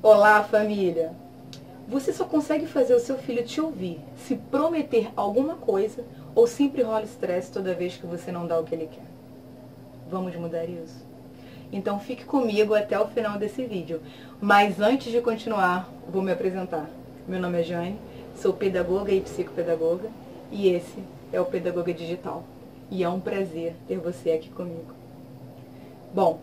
Olá, família! Você só consegue fazer o seu filho te ouvir se prometer alguma coisa ou sempre rola estresse toda vez que você não dá o que ele quer. Vamos mudar isso? Então fique comigo até o final desse vídeo. Mas antes de continuar, vou me apresentar. Meu nome é Jane, sou pedagoga e psicopedagoga e esse é o Pedagoga Digital. E é um prazer ter você aqui comigo. Bom,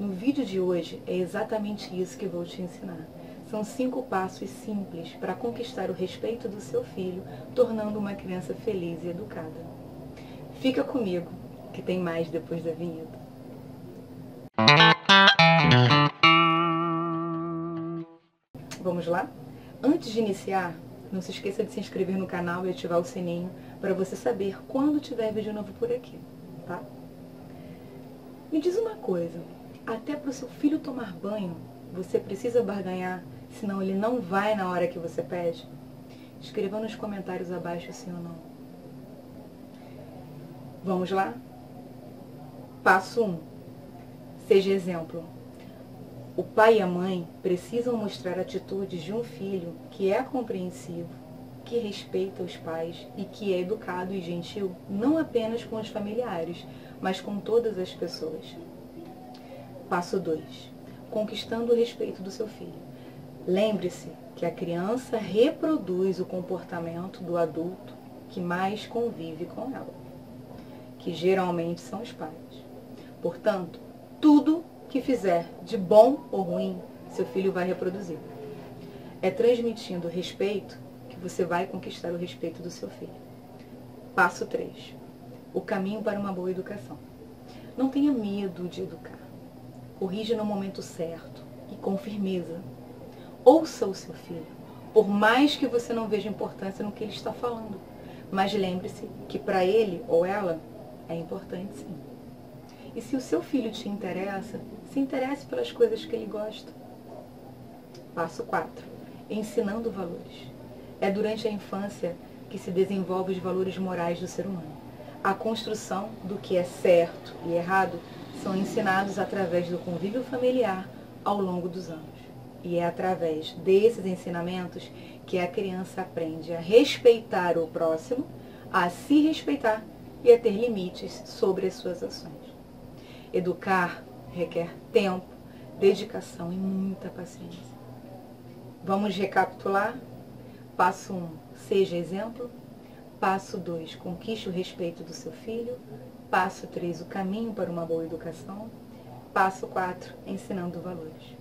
no vídeo de hoje é exatamente isso que vou te ensinar. São cinco passos simples para conquistar o respeito do seu filho, tornando uma criança feliz e educada. Fica comigo, que tem mais depois da vinheta. Vamos lá? Antes de iniciar, não se esqueça de se inscrever no canal e ativar o sininho para você saber quando tiver vídeo novo por aqui, tá? Me diz uma coisa, até para o seu filho tomar banho, você precisa barganhar, senão ele não vai na hora que você pede? Escreva nos comentários abaixo sim ou não. Vamos lá? Passo 1. Um. Seja exemplo. O pai e a mãe precisam mostrar atitudes de um filho que é compreensivo, que respeita os pais e que é educado e gentil, não apenas com os familiares, mas com todas as pessoas. Passo 2. Conquistando o respeito do seu filho. Lembre-se que a criança reproduz o comportamento do adulto que mais convive com ela, que geralmente são os pais. Portanto, tudo que fizer de bom ou ruim, seu filho vai reproduzir. É transmitindo respeito que você vai conquistar o respeito do seu filho. Passo 3. O caminho para uma boa educação. Não tenha medo de educar corrige no momento certo e com firmeza. Ouça o seu filho, por mais que você não veja importância no que ele está falando. Mas lembre-se que para ele ou ela é importante sim. E se o seu filho te interessa, se interesse pelas coisas que ele gosta. Passo 4. Ensinando valores. É durante a infância que se desenvolvem os valores morais do ser humano. A construção do que é certo e errado são ensinados através do convívio familiar ao longo dos anos. E é através desses ensinamentos que a criança aprende a respeitar o próximo, a se respeitar e a ter limites sobre as suas ações. Educar requer tempo, dedicação e muita paciência. Vamos recapitular? Passo 1, um, seja exemplo. Passo 2, conquiste o respeito do seu filho. Passo 3, o caminho para uma boa educação. Passo 4, ensinando valores.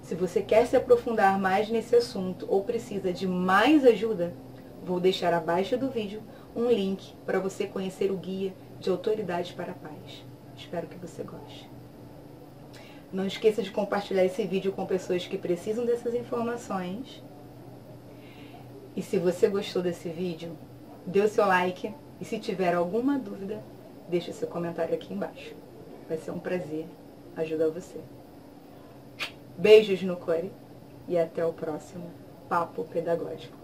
Se você quer se aprofundar mais nesse assunto ou precisa de mais ajuda, vou deixar abaixo do vídeo um link para você conhecer o guia de autoridade para a paz. Espero que você goste. Não esqueça de compartilhar esse vídeo com pessoas que precisam dessas informações. E se você gostou desse vídeo, dê o seu like e se tiver alguma dúvida, deixe seu comentário aqui embaixo. Vai ser um prazer ajudar você. Beijos no core e até o próximo Papo Pedagógico.